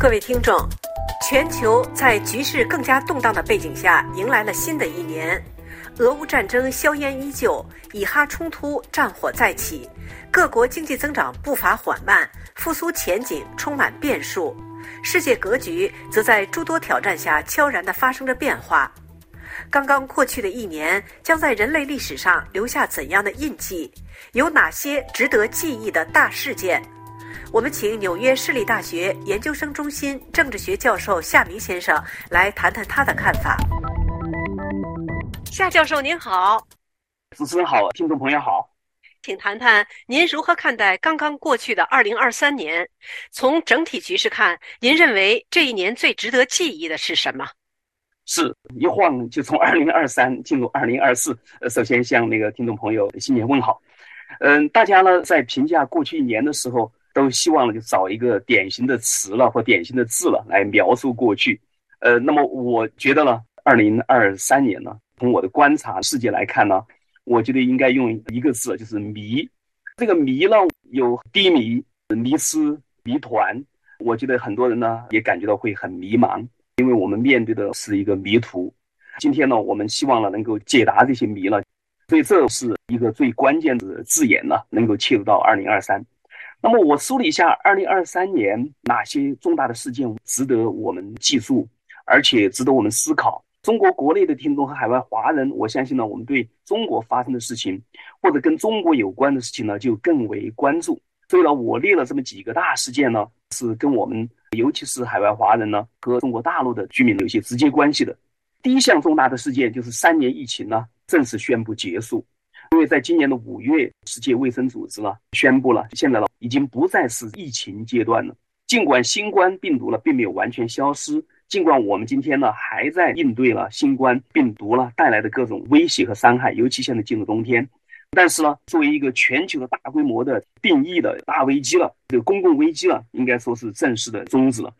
各位听众，全球在局势更加动荡的背景下，迎来了新的一年。俄乌战争硝烟依旧，以哈冲突战火再起，各国经济增长步伐缓慢，复苏前景充满变数。世界格局则在诸多挑战下悄然地发生着变化。刚刚过去的一年，将在人类历史上留下怎样的印记？有哪些值得记忆的大事件？我们请纽约市立大学研究生中心政治学教授夏明先生来谈谈他的看法。夏教授您好，主持人好，听众朋友好，请谈谈您如何看待刚刚过去的二零二三年？从整体局势看，您认为这一年最值得记忆的是什么？是一晃就从 二零二三进入二零二四。呃，首先向那个听众朋友新年问好。嗯，大家呢在评价过去一年的时候。都希望呢，就找一个典型的词了或典型的字了来描述过去。呃，那么我觉得呢，二零二三年呢，从我的观察世界来看呢，我觉得应该用一个字，就是迷。这个迷呢，有低迷、迷失、谜团。我觉得很多人呢也感觉到会很迷茫，因为我们面对的是一个迷途。今天呢，我们希望呢能够解答这些谜了，所以这是一个最关键的字眼呢，能够切入到二零二三。那么我梳理一下，二零二三年哪些重大的事件值得我们记住，而且值得我们思考。中国国内的听众和海外华人，我相信呢，我们对中国发生的事情，或者跟中国有关的事情呢，就更为关注。所以呢，我列了这么几个大事件呢，是跟我们，尤其是海外华人呢，和中国大陆的居民有一些直接关系的。第一项重大的事件就是三年疫情呢，正式宣布结束。因为在今年的五月，世界卫生组织呢宣布了，现在呢已经不再是疫情阶段了。尽管新冠病毒呢并没有完全消失，尽管我们今天呢还在应对了新冠病毒呢带来的各种威胁和伤害，尤其现在进入冬天，但是呢，作为一个全球的大规模的定义的大危机了，这个公共危机了，应该说是正式的终止了。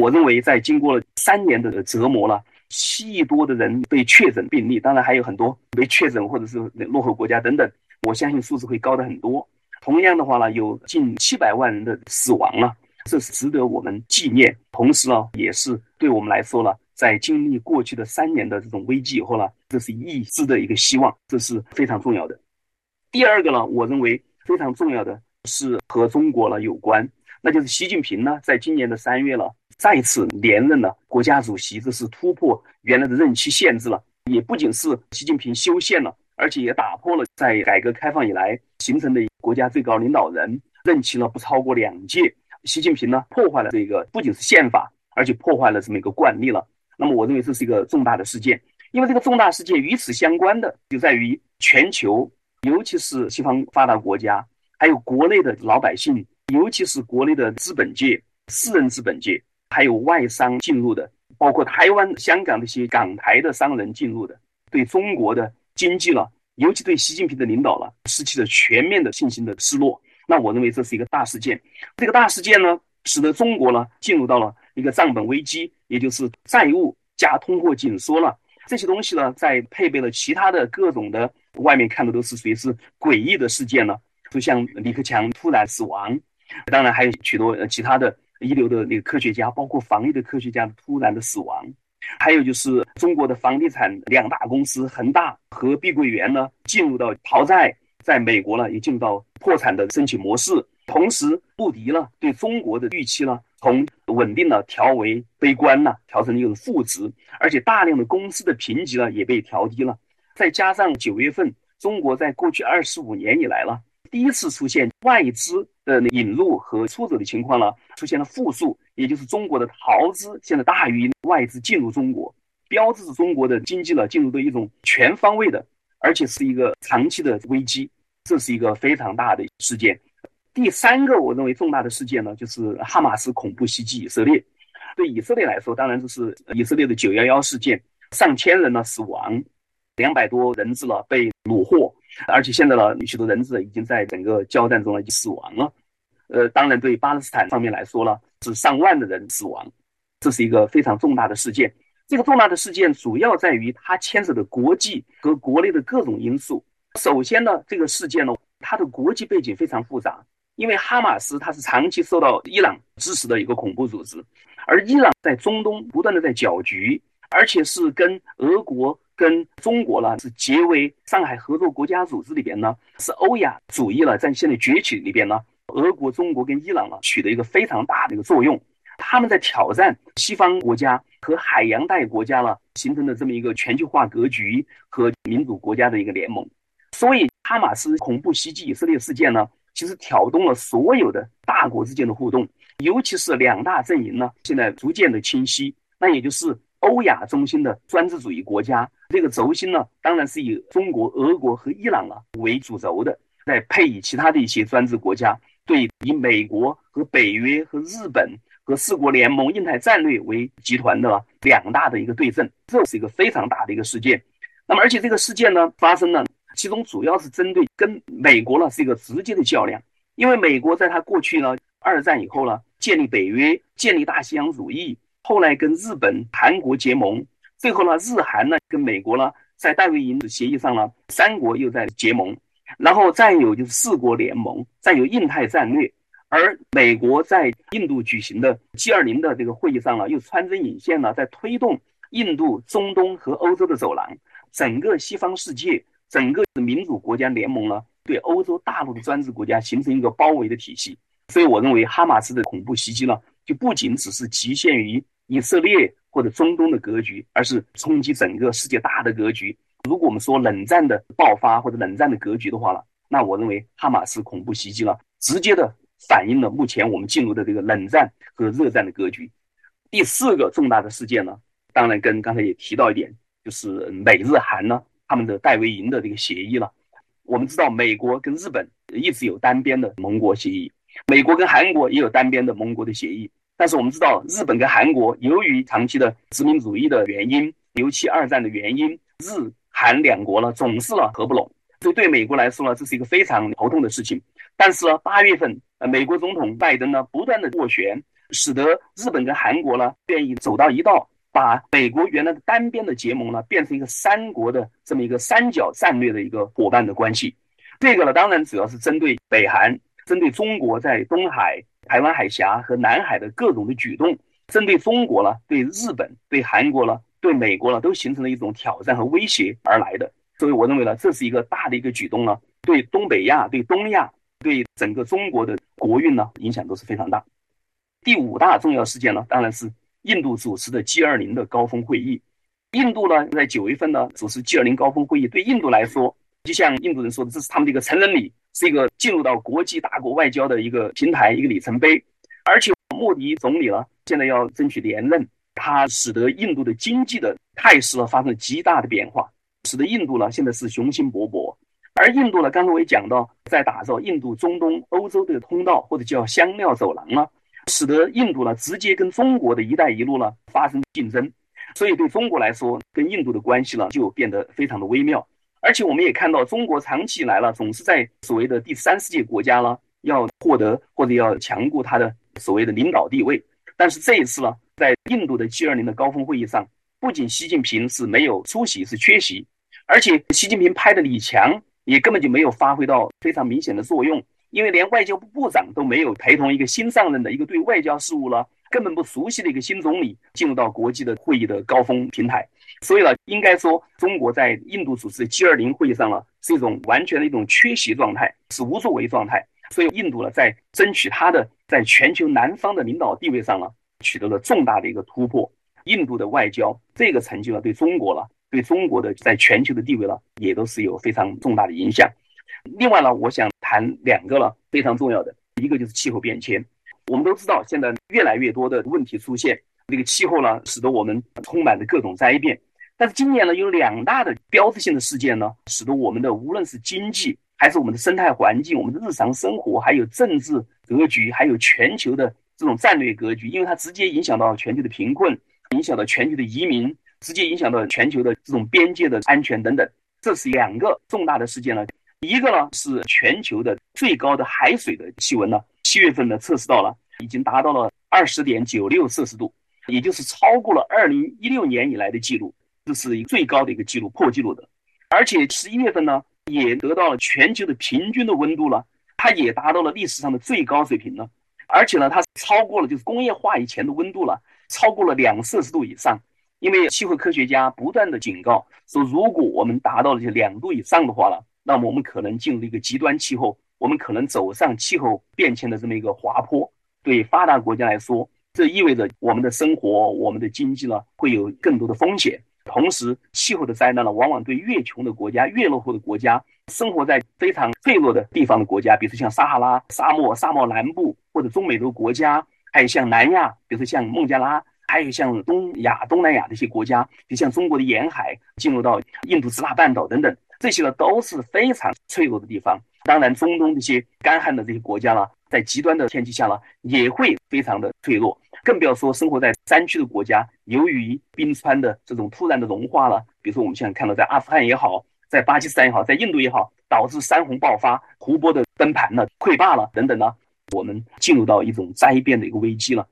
我认为，在经过了三年的折磨了。七亿多的人被确诊病例，当然还有很多没确诊或者是落后国家等等，我相信数字会高的很多。同样的话呢，有近七百万人的死亡了，这是值得我们纪念。同时呢，也是对我们来说呢，在经历过去的三年的这种危机以后呢，这是一丝的一个希望，这是非常重要的。第二个呢，我认为非常重要的是和中国呢有关，那就是习近平呢，在今年的三月了。再次连任了国家主席，这是突破原来的任期限制了。也不仅是习近平修宪了，而且也打破了在改革开放以来形成的国家最高领导人任期呢不超过两届。习近平呢破坏了这个不仅是宪法，而且破坏了这么一个惯例了。那么我认为这是一个重大的事件，因为这个重大事件与此相关的就在于全球，尤其是西方发达国家，还有国内的老百姓，尤其是国内的资本界、私人资本界。还有外商进入的，包括台湾、香港的一些港台的商人进入的，对中国的经济了，尤其对习近平的领导了，失去了全面的信心的失落。那我认为这是一个大事件。这个大事件呢，使得中国呢进入到了一个账本危机，也就是债务加通货紧缩了。这些东西呢，在配备了其他的各种的，外面看的都是属于是诡异的事件呢，就像李克强突然死亡，当然还有许多其他的。一流的那个科学家，包括防疫的科学家突然的死亡，还有就是中国的房地产两大公司恒大和碧桂园呢，进入到逃债，在美国呢也进入到破产的申请模式。同时，穆迪呢对中国的预期呢从稳定呢调为悲观了，调成一种负值，而且大量的公司的评级呢也被调低了。再加上九月份，中国在过去二十五年以来了。第一次出现外资的引入和出走的情况呢，出现了负数，也就是中国的逃资现在大于外资进入中国，标志着中国的经济呢进入的一种全方位的，而且是一个长期的危机，这是一个非常大的事件。第三个我认为重大的事件呢，就是哈马斯恐怖袭击以色列。对以色列来说，当然这是以色列的九幺幺事件，上千人呢死亡，两百多人质了被虏获。而且现在呢，许多人质已经在整个交战中呢已经死亡了。呃，当然对巴勒斯坦方面来说呢，是上万的人死亡，这是一个非常重大的事件。这个重大的事件主要在于它牵涉的国际和国内的各种因素。首先呢，这个事件呢，它的国际背景非常复杂，因为哈马斯它是长期受到伊朗支持的一个恐怖组织，而伊朗在中东不断的在搅局，而且是跟俄国、跟中国呢是结为上海合作国家组织里边呢是欧亚主义了，在现在崛起里边呢，俄国、中国跟伊朗呢取得一个非常大的一个作用，他们在挑战西方国家和海洋带国家了形成的这么一个全球化格局和民主国家的一个联盟，所以哈马斯恐怖袭击以色列事件呢。其实挑动了所有的大国之间的互动，尤其是两大阵营呢，现在逐渐的清晰。那也就是欧亚中心的专制主义国家，这个轴心呢，当然是以中国、俄国和伊朗啊为主轴的，再配以其他的一些专制国家，对以美国和北约和日本和四国联盟、印太战略为集团的两大的一个对阵，这是一个非常大的一个事件。那么，而且这个事件呢，发生了。其中主要是针对跟美国呢是一个直接的较量，因为美国在它过去呢二战以后呢建立北约，建立大西洋主义，后来跟日本、韩国结盟，最后呢日韩呢跟美国呢在戴维营的协议上呢三国又在结盟，然后再有就是四国联盟，再有印太战略，而美国在印度举行的 G 二零的这个会议上呢又穿针引线呢在推动印度、中东和欧洲的走廊，整个西方世界。整个民主国家联盟呢，对欧洲大陆的专制国家形成一个包围的体系。所以，我认为哈马斯的恐怖袭击呢，就不仅只是局限于以色列或者中东的格局，而是冲击整个世界大的格局。如果我们说冷战的爆发或者冷战的格局的话呢，那我认为哈马斯恐怖袭击呢，直接的反映了目前我们进入的这个冷战和热战的格局。第四个重大的事件呢，当然跟刚才也提到一点，就是美日韩呢。他们的戴维营的这个协议了，我们知道美国跟日本一直有单边的盟国协议，美国跟韩国也有单边的盟国的协议。但是我们知道，日本跟韩国由于长期的殖民主义的原因，尤其二战的原因，日韩两国呢总是呢合不拢，所以对美国来说呢，这是一个非常头痛的事情。但是呢，八月份，呃，美国总统拜登呢不断的斡旋，使得日本跟韩国呢愿意走到一道。把美国原来的单边的结盟呢，变成一个三国的这么一个三角战略的一个伙伴的关系。这个呢，当然主要是针对北韩，针对中国在东海、台湾海峡和南海的各种的举动，针对中国呢，对日本、对韩国呢，对美国呢，都形成了一种挑战和威胁而来的。所以我认为呢，这是一个大的一个举动呢，对东北亚、对东亚、对整个中国的国运呢，影响都是非常大。第五大重要事件呢，当然是。印度主持的 G 二零的高峰会议，印度呢在九月份呢主持 G 二零高峰会议，对印度来说，就像印度人说的，这是他们的一个成人礼，是一个进入到国际大国外交的一个平台、一个里程碑。而且莫迪总理呢现在要争取连任，他使得印度的经济的态势呢发生了极大的变化，使得印度呢现在是雄心勃勃。而印度呢，刚才我也讲到，在打造印度、中东、欧洲的通道，或者叫香料走廊呢。使得印度呢直接跟中国的一带一路呢发生竞争，所以对中国来说，跟印度的关系呢就变得非常的微妙。而且我们也看到，中国长期以来呢总是在所谓的第三世界国家呢要获得或者要强固它的所谓的领导地位。但是这一次呢，在印度的 G20 的高峰会议上，不仅习近平是没有出席，是缺席，而且习近平派的李强也根本就没有发挥到非常明显的作用。因为连外交部部长都没有陪同一个新上任的一个对外交事务了根本不熟悉的一个新总理进入到国际的会议的高峰平台，所以呢，应该说中国在印度主持 G 二零会议上呢，是一种完全的一种缺席状态，是无作为状态。所以印度呢，在争取它的在全球南方的领导地位上呢，取得了重大的一个突破。印度的外交这个成就呢，对中国了，对中国的在全球的地位呢，也都是有非常重大的影响。另外呢，我想谈两个了，非常重要的，一个就是气候变迁。我们都知道，现在越来越多的问题出现，这个气候呢，使得我们充满着各种灾变。但是今年呢，有两大的标志性的事件呢，使得我们的无论是经济，还是我们的生态环境、我们的日常生活，还有政治格局，还有全球的这种战略格局，因为它直接影响到全球的贫困，影响到全球的移民，直接影响到全球的这种边界的安全等等。这是两个重大的事件呢。一个呢是全球的最高的海水的气温呢，七月份呢测试到了，已经达到了二十点九六摄氏度，也就是超过了二零一六年以来的记录，这是最高的一个记录，破纪录的。而且十一月份呢，也得到了全球的平均的温度了，它也达到了历史上的最高水平了，而且呢，它超过了就是工业化以前的温度了，超过了两摄氏度以上。因为气候科学家不断的警告说，如果我们达到了这两度以上的话了，那么我们可能进入一个极端气候，我们可能走上气候变迁的这么一个滑坡。对发达国家来说，这意味着我们的生活、我们的经济呢会有更多的风险。同时，气候的灾难呢，往往对越穷的国家、越落后的国家、生活在非常脆弱的地方的国家，比如说像撒哈拉沙漠、沙漠南部或者中美洲国家，还有像南亚，比如说像孟加拉，还有像东亚、东南亚的一些国家，比如像中国的沿海，进入到印度支那半岛等等，这些呢都是非常脆弱的地方。当然，中东这些干旱的这些国家呢，在极端的天气下呢，也会非常的脆弱。更不要说生活在山区的国家，由于冰川的这种突然的融化了，比如说我们现在看到在阿富汗也好，在巴基斯坦也好，在印度也好，导致山洪爆发，湖泊的崩盘了、溃坝了等等呢，我们进入到一种灾变的一个危机了。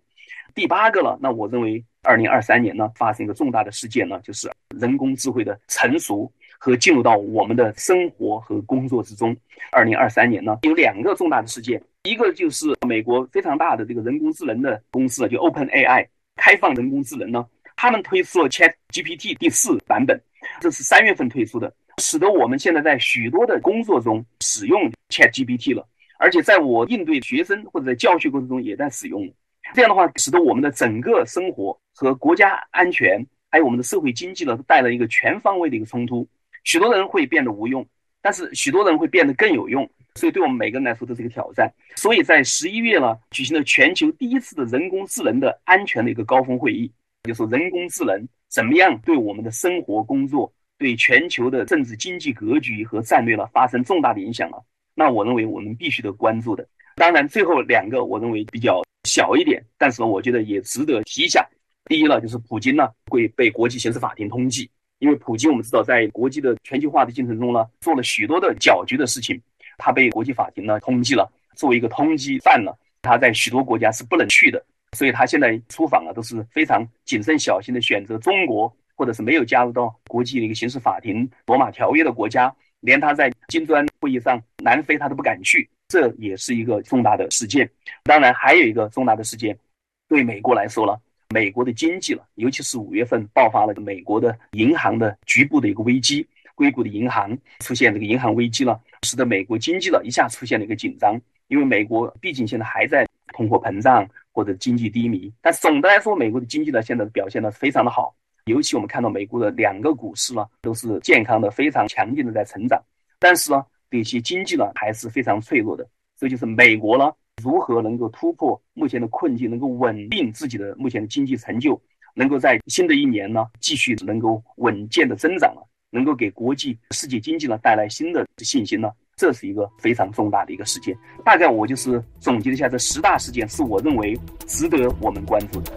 第八个了，那我认为二零二三年呢，发生一个重大的事件呢，就是人工智慧的成熟和进入到我们的生活和工作之中。二零二三年呢，有两个重大的事件。一个就是美国非常大的这个人工智能的公司，就 Open AI 开放人工智能呢，他们推出了 Chat GPT 第四版本，这是三月份推出的，使得我们现在在许多的工作中使用 Chat GPT 了，而且在我应对学生或者在教学过程中也在使用。这样的话，使得我们的整个生活和国家安全，还有我们的社会经济呢，带来一个全方位的一个冲突。许多人会变得无用，但是许多人会变得更有用。所以，对我们每个人来说都是一个挑战。所以在十一月呢，举行了全球第一次的人工智能的安全的一个高峰会议，就是人工智能怎么样对我们的生活、工作、对全球的政治经济格局和战略呢发生重大的影响了。那我认为我们必须得关注的。当然，最后两个我认为比较小一点，但是呢，我觉得也值得提一下。第一呢，就是普京呢会被国际刑事法庭通缉，因为普京我们知道在国际的全球化的进程中呢，做了许多的搅局的事情。他被国际法庭呢通缉了，作为一个通缉犯呢，他在许多国家是不能去的，所以他现在出访啊都是非常谨慎小心的选择中国，或者是没有加入到国际的一个刑事法庭罗马条约的国家，连他在金砖会议上南非他都不敢去，这也是一个重大的事件。当然还有一个重大的事件，对美国来说呢，美国的经济了，尤其是五月份爆发了美国的银行的局部的一个危机。硅谷的银行出现这个银行危机了，使得美国经济了一下出现了一个紧张。因为美国毕竟现在还在通货膨胀或者经济低迷，但总的来说，美国的经济呢现在表现的非常的好。尤其我们看到美国的两个股市呢都是健康的、非常强劲的在成长。但是呢，这些经济呢还是非常脆弱的。这就是美国呢如何能够突破目前的困境，能够稳定自己的目前的经济成就，能够在新的一年呢继续能够稳健的增长了。能够给国际世界经济呢带来新的信心呢，这是一个非常重大的一个事件。大概我就是总结一下这十大事件，是我认为值得我们关注的。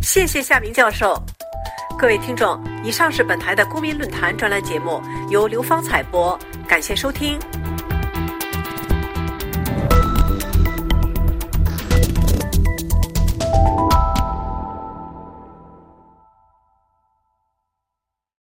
谢谢夏明教授，各位听众，以上是本台的公民论坛专栏节目，由刘芳采播，感谢收听。